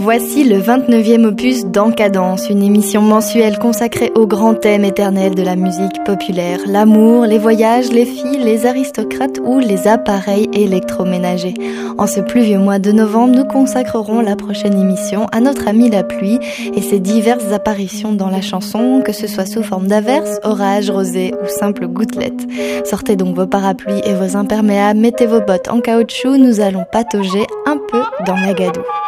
Voici le 29e opus d'Encadence, une émission mensuelle consacrée au grand thème éternel de la musique populaire, l'amour, les voyages, les filles, les aristocrates ou les appareils électroménagers. En ce pluvieux mois de novembre, nous consacrerons la prochaine émission à notre ami la pluie et ses diverses apparitions dans la chanson, que ce soit sous forme d'averses, orages, rosées ou simples gouttelettes. Sortez donc vos parapluies et vos imperméables, mettez vos bottes en caoutchouc, nous allons patauger un peu dans Magadou. will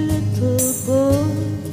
little boy.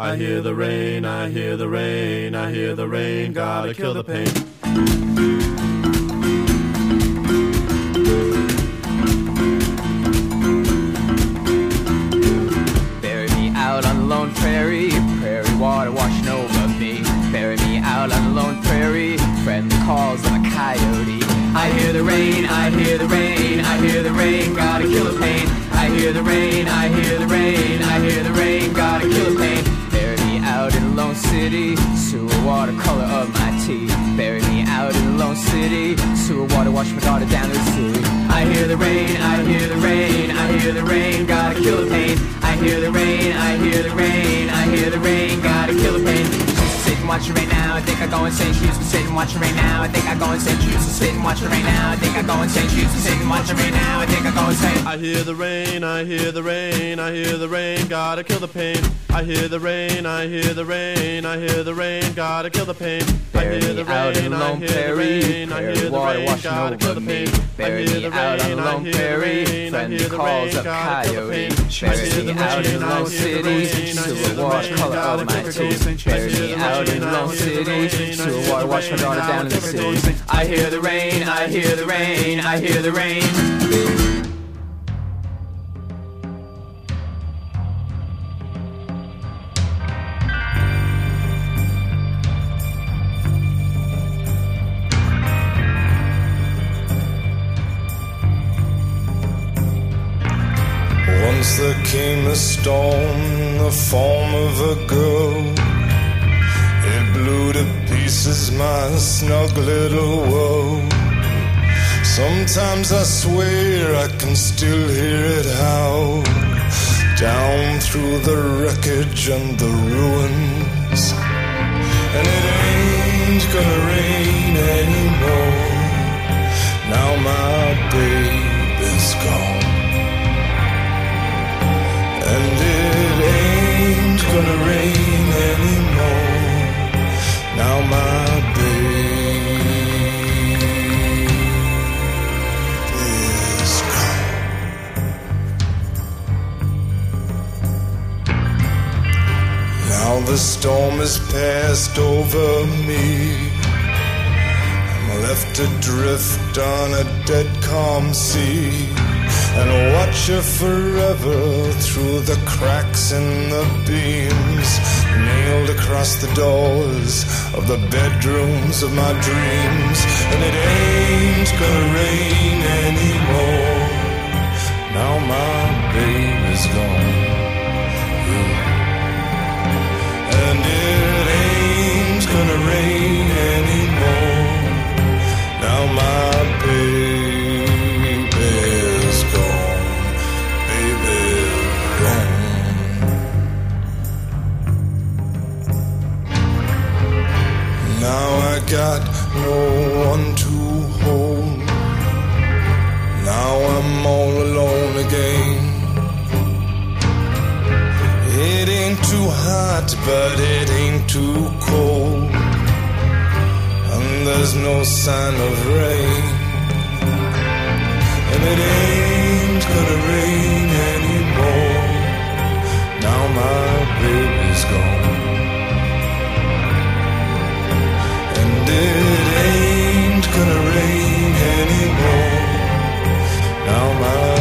I hear the rain, I hear the rain, I hear the rain, gotta kill the pain. Wash my daughter down the sea. I hear the rain, I hear the rain, I hear the rain, gotta kill the pain. I hear the rain, I hear the rain, I hear the rain, gotta kill the pain watching right now. I think I go insane. She used to sit and watch it right now. I think I go insane. She used to sit and watch it right now. I think I go insane. She used to sit and watch it right now. I think I go insane. I hear the rain. I hear the rain. I hear the rain. Gotta kill the pain. I hear the rain. I hear the rain. I hear the rain. Gotta kill the pain. I hear the rain. I hear the rain. I hear the rain. Gotta kill the. Bury me out on the lone prairie. Friend calls up coyote. Bury me out in lone city. Silver wash color of my teeth. Bury me out in Long City. To water wash my daughter down in the city. I hear the rain, I hear the rain, I hear the rain. Once there came a storm in the form of a girl It blew to pieces my snug little world. Sometimes I swear I can still hear it howl down through the wreckage and the ruins. And it ain't gonna rain anymore. Now my baby's the storm has passed over me. I'm left adrift on a dead calm sea. And watch her forever through the cracks in the beams nailed across the doors of the bedrooms of my dreams. And it ain't gonna rain anymore. Now my baby's got no one to hold. Now I'm all alone again. It ain't too hot, but it ain't too cold. And there's no sign of rain. And it ain't gonna rain anymore. Now my baby's gone. It ain't gonna rain anymore. Now my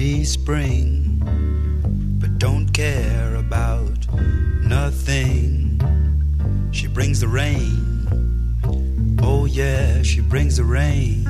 me spring, but don't care about nothing. She brings brings the rain. Oh, yeah, she brings the rain.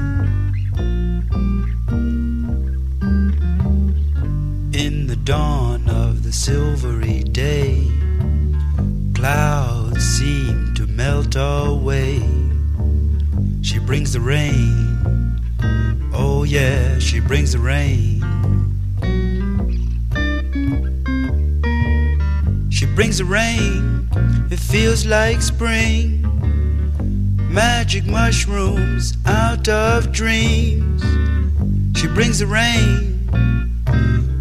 Like spring. Magic mushrooms out of dreams. She brings the rain.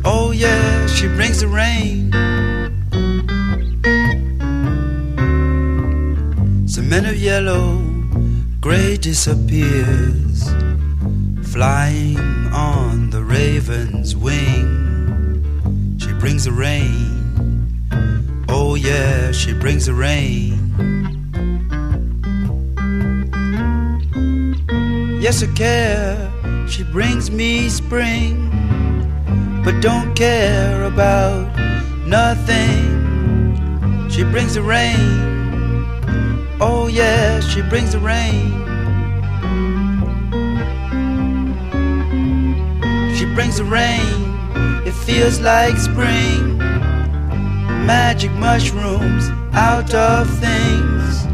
Oh, yeah, she brings the rain. Cement of yellow, gray disappears, flying on the raven's wing. She brings the rain. Oh, yeah, she brings the rain. Yes, I care, she brings me spring, but don't care about nothing. She brings the rain. Oh, yeah, she brings the rain. She brings the rain, it feels like spring magic mushrooms out of things.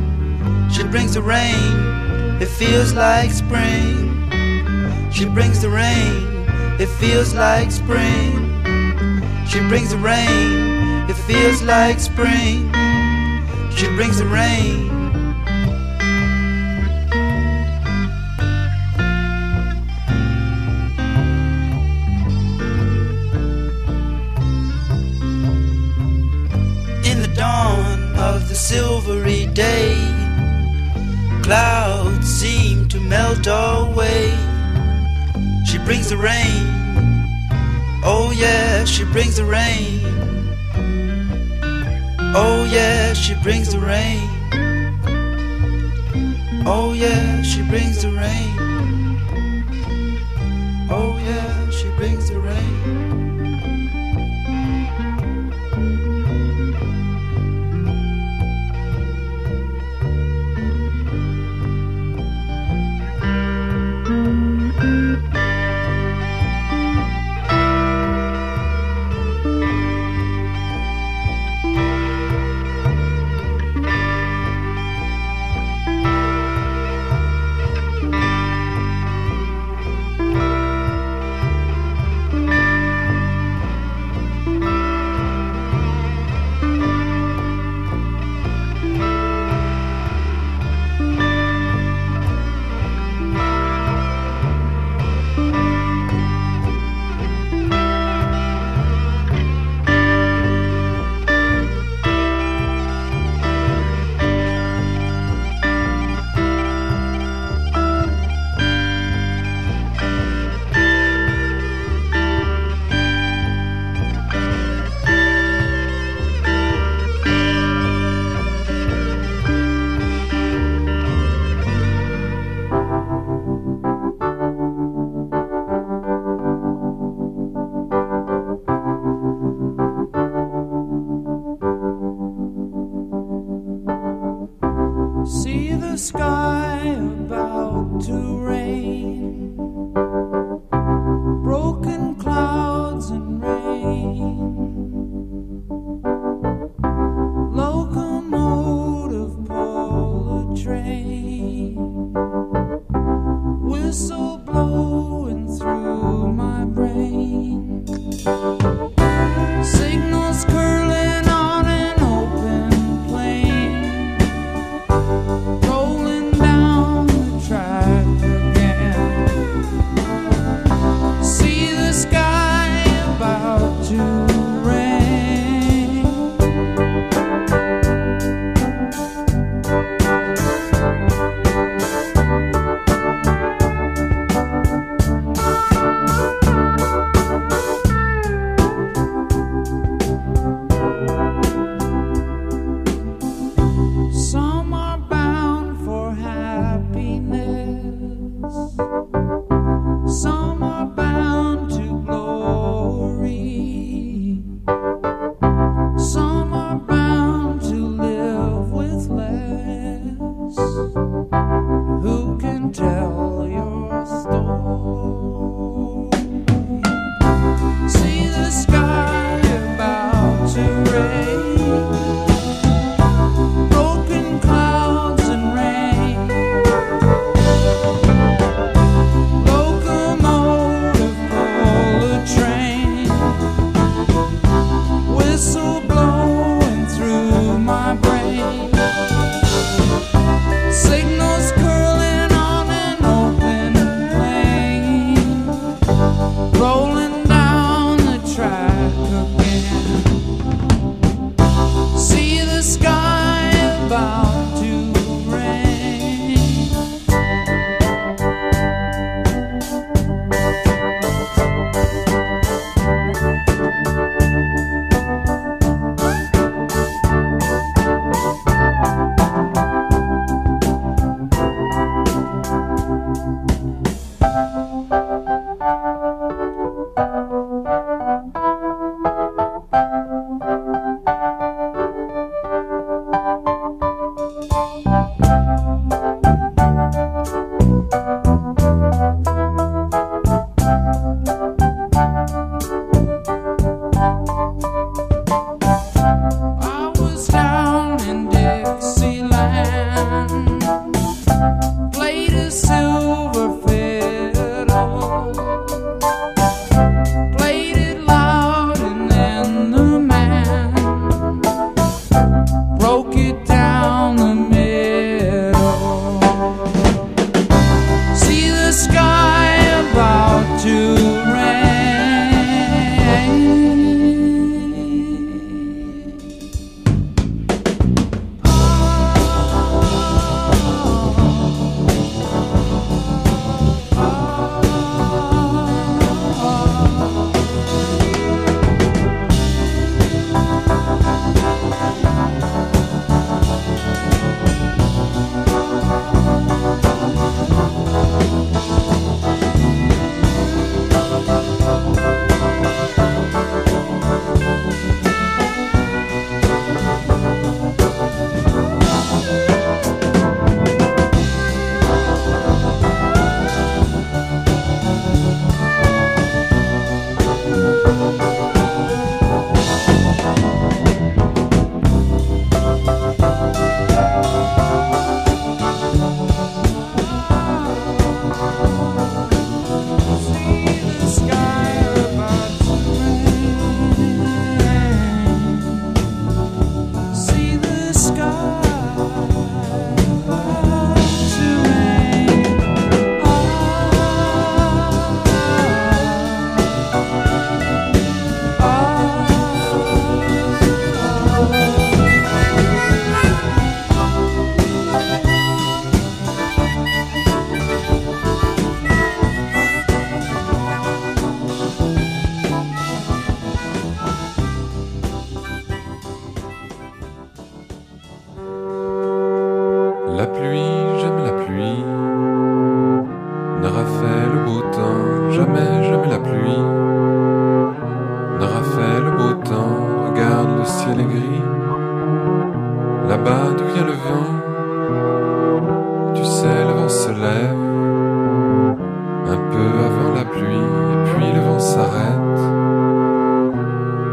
She brings the rain, it feels like spring. She brings the rain, it feels like spring. She brings the rain, it feels like spring. She brings the rain. In the dawn of the silvery day. Clouds seem to melt away. She brings the rain. Oh, yeah, she brings the rain. Oh, yeah, she brings the rain. Oh, yeah, she brings the rain. Oh, yeah, she brings the rain.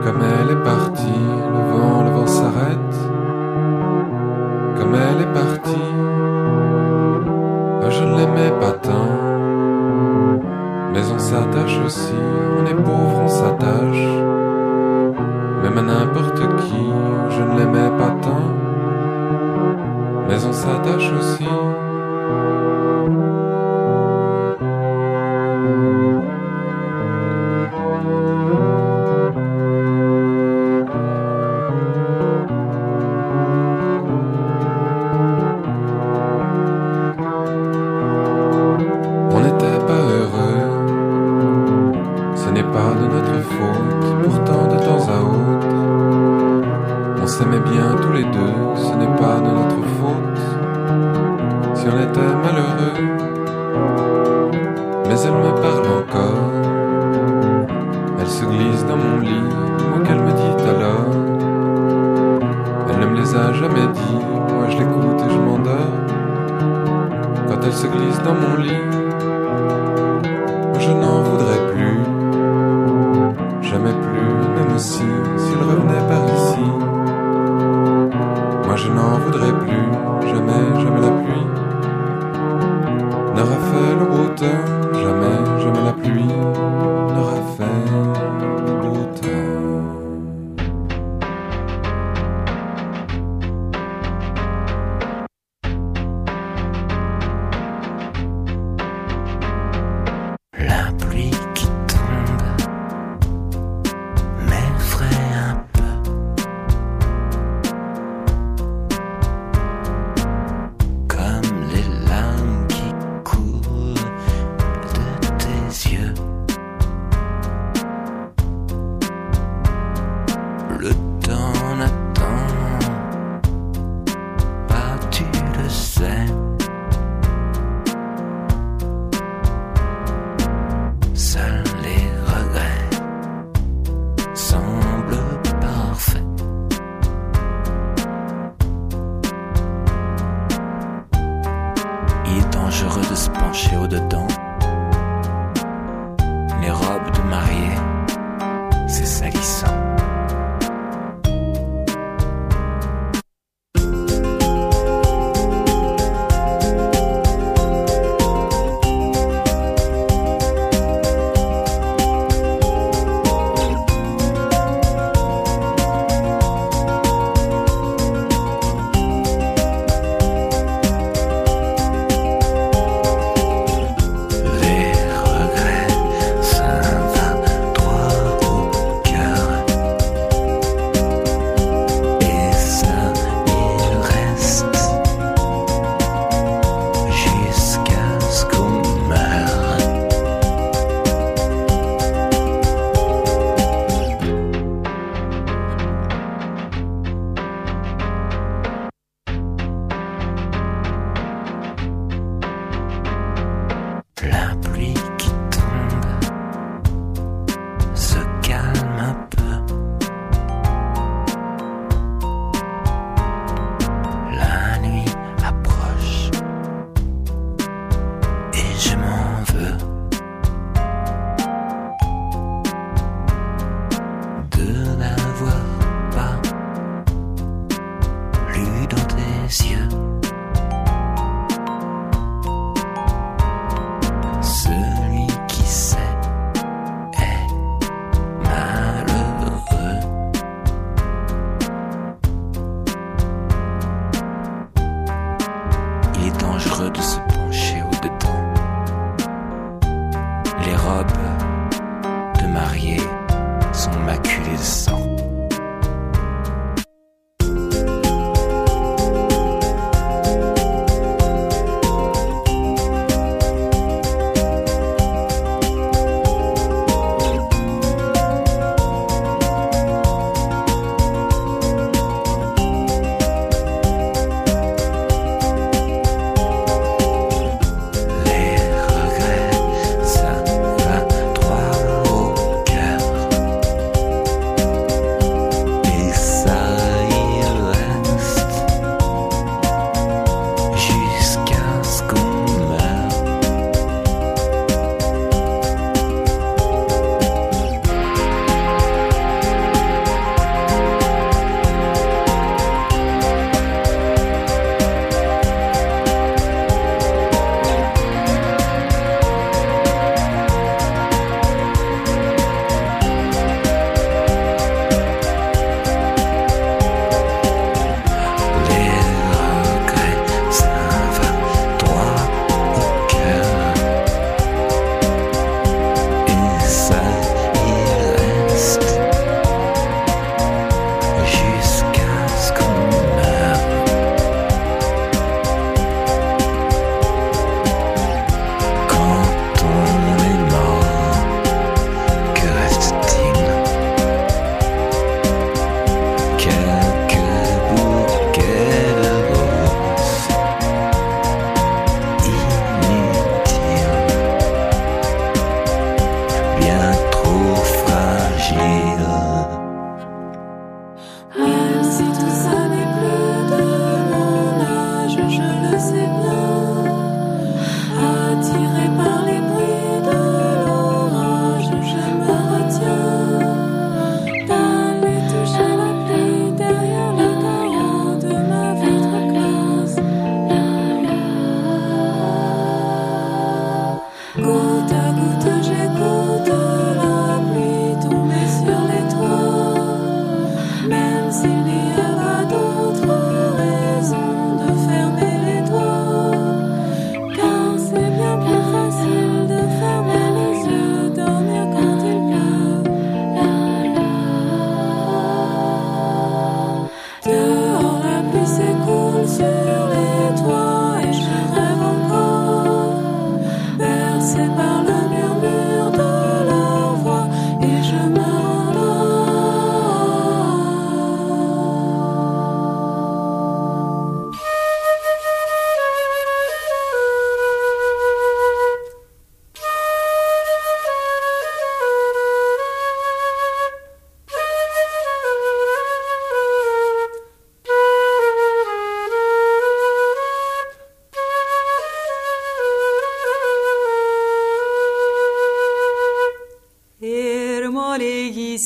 Comme elle est partie, le vent, le vent s'arrête. Comme elle est partie, je ne l'aimais pas tant. Mais on s'attache aussi, on est pauvre, on s'attache. Même à n'importe qui, je ne l'aimais pas tant. Mais on s'attache aussi.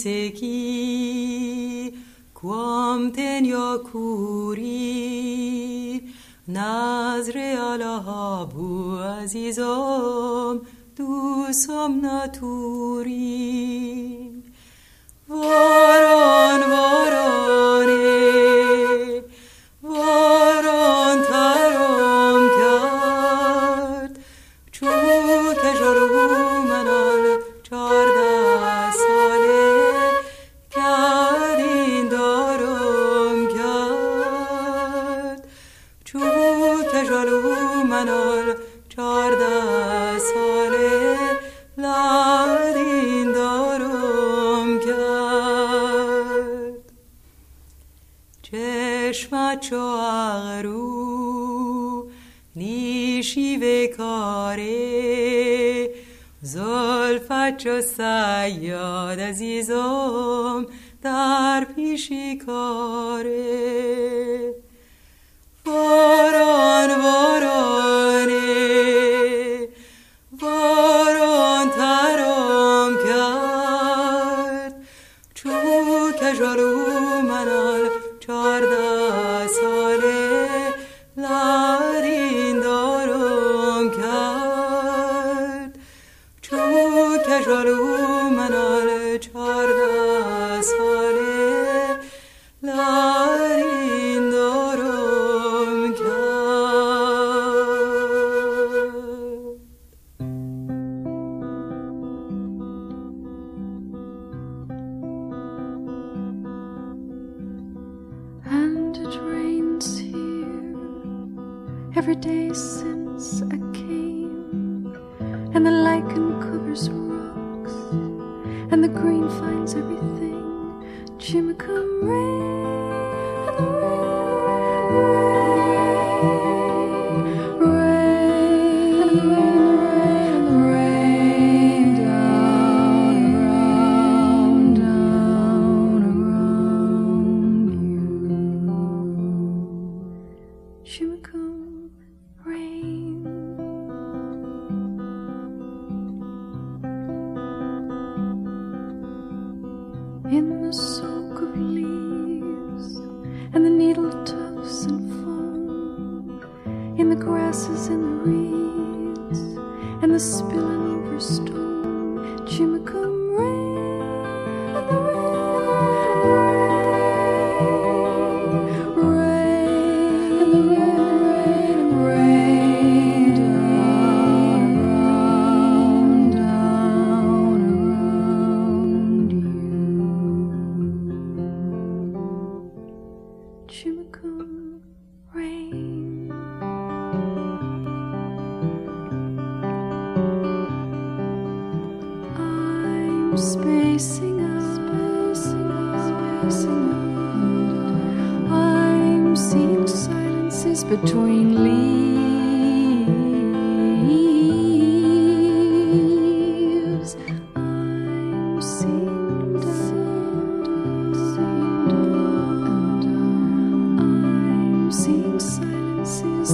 Seki quam tenio curi nazre ala bu azizom tu som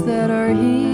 that are here.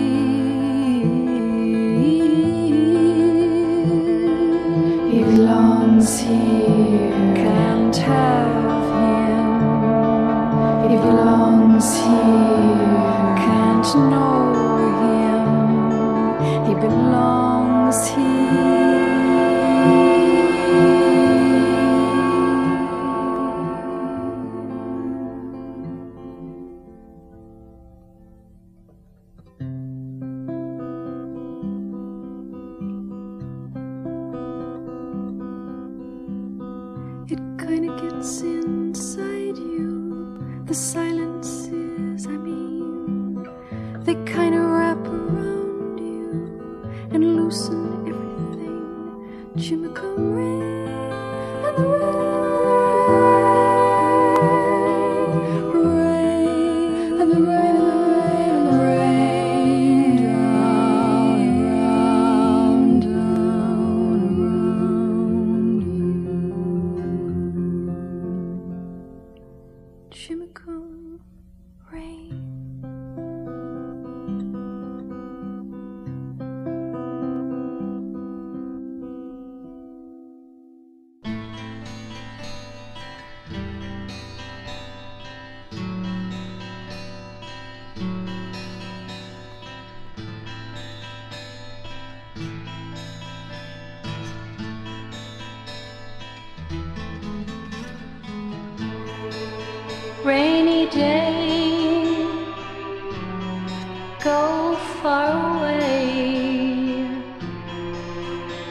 so far away.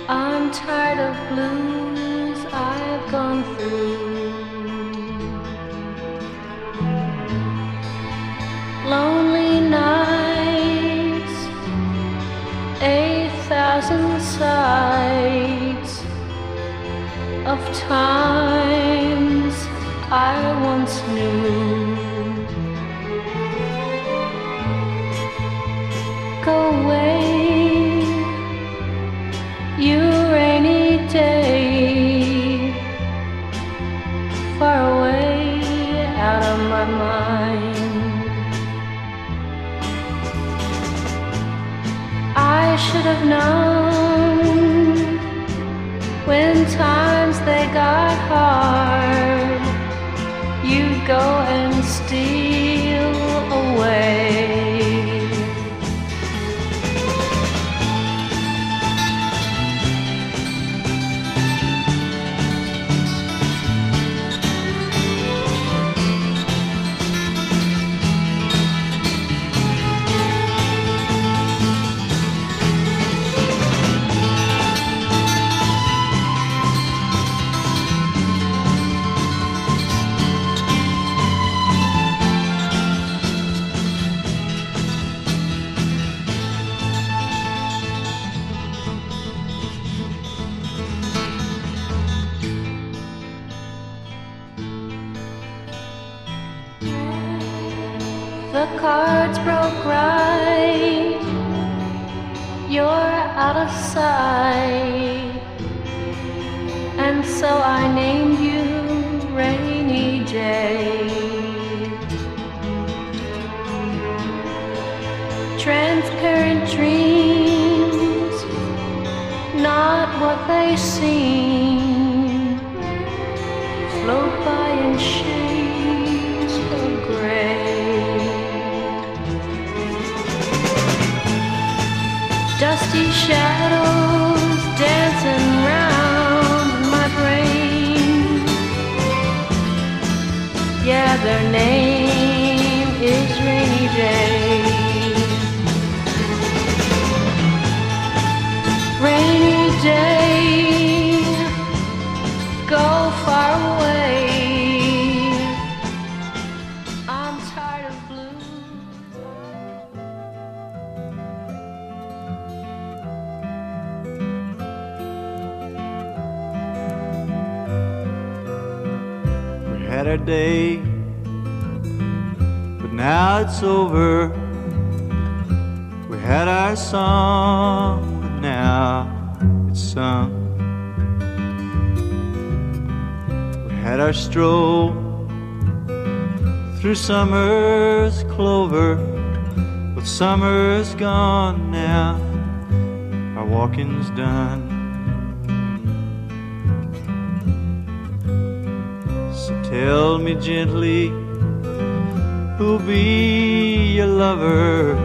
I'm tired of blues I've gone through. Lonely nights, a thousand sides of times I once knew. know So I named you Rainy Day. Transparent dreams, not what they seem, float by in shades of gray. Dusty shadows name is Rainy Day. Rainy day, go far away. I'm tired of blue. We had day, now it's over. We had our song, but now it's sung. We had our stroll through summer's clover, but summer's gone now. Our walking's done. So tell me gently, who'll be your lover?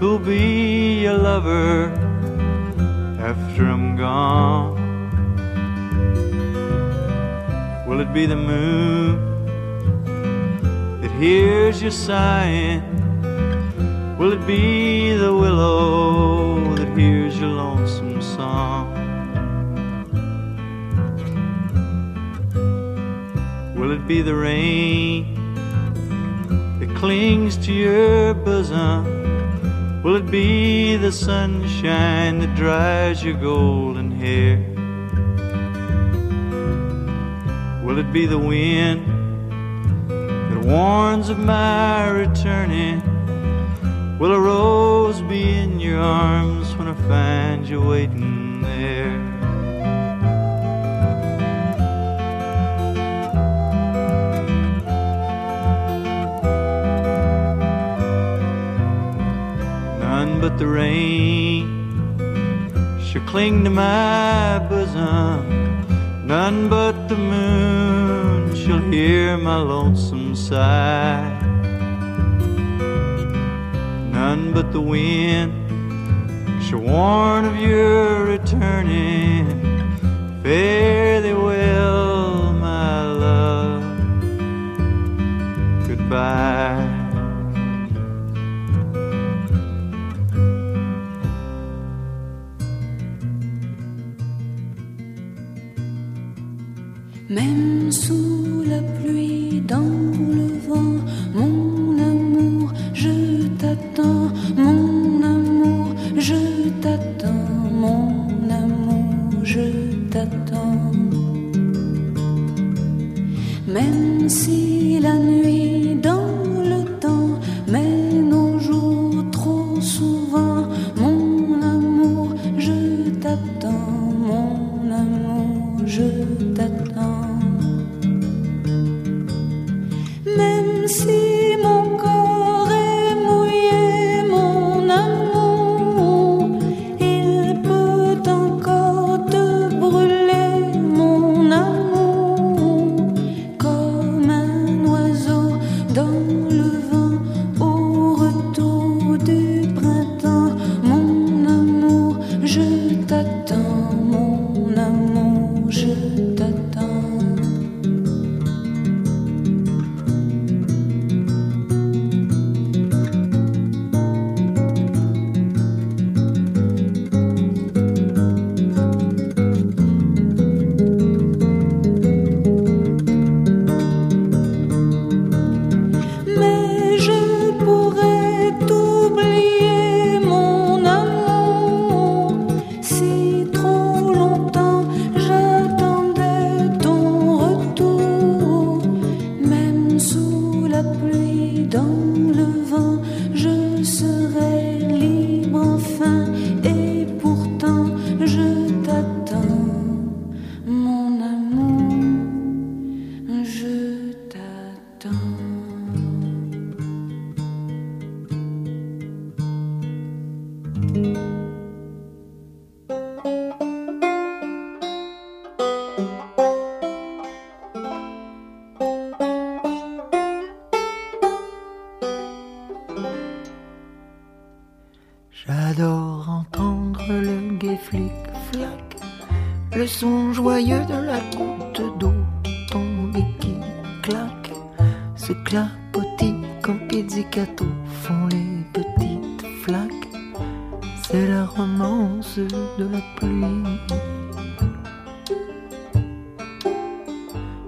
Who'll be your lover after I'm gone? Will it be the moon that hears you sighing? Will it be the willow that hears your lonesome song? Will it be the rain clings to your bosom? Will it be the sunshine that dries your golden hair? Will it be the wind that warns of my returning? Will a rose be in your arms when I find you waiting there? But the rain shall cling to my bosom. None but the moon shall hear my lonesome sigh. None but the wind shall warn of your returning. Fare thee well, my love. Goodbye. Même sous la pluie, dans le vent, mon amour, je t'attends, mon amour, je t'attends, mon amour, je t'attends. Même si la nuit dans le temps met nos jours trop souvent, joyeux de la goutte d'eau tomber qui claque, se clapotit comme pizzicato font les petites flaques. C'est la romance de la pluie.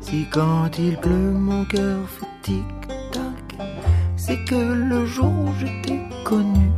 Si quand il pleut mon cœur fait tic-tac, c'est que le jour où je t'ai connu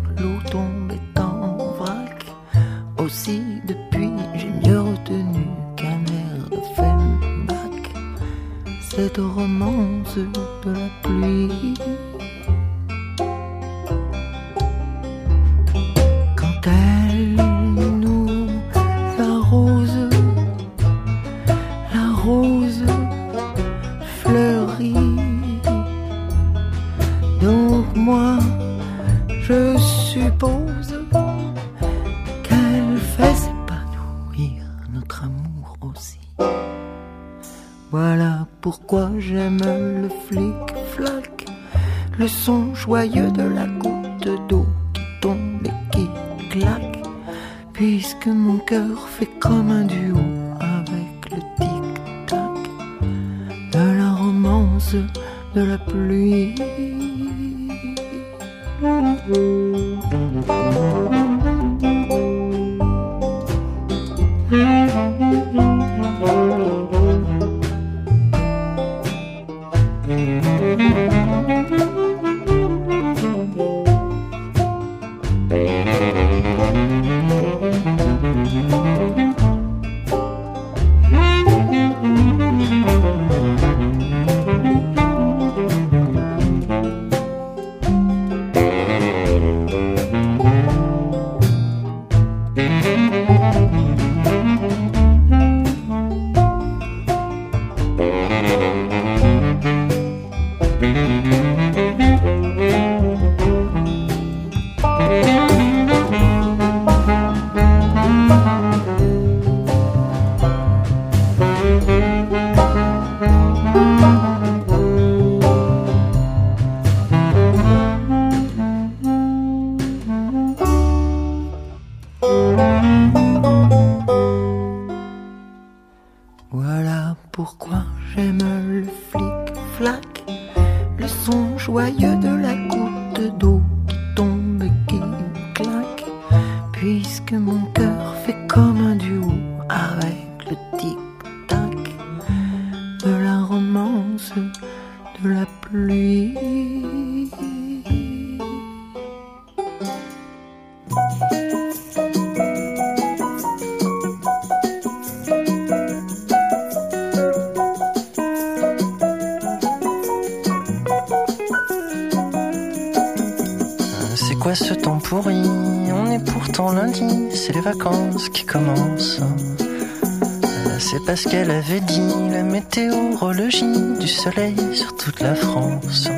l'avait dit, la météorologie du soleil sur toute la France.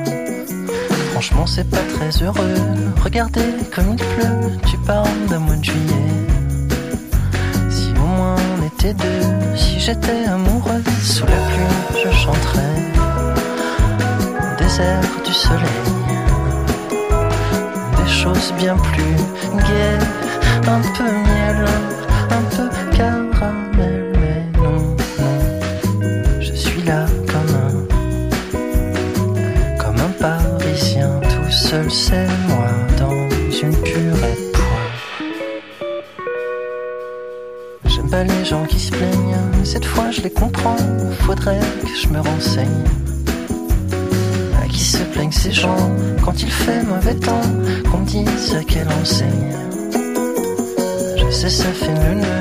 Franchement, c'est pas très heureux. Regardez comme il pleut, tu parles d'un mois de juillet. Si au moins on était deux, si j'étais amoureux, sous la pluie, je chanterais. Au désert du soleil, des choses bien plus gaies, un peu mauvais temps qu'on dit ce qu'elle enseigne. Je sais, ça fait nul.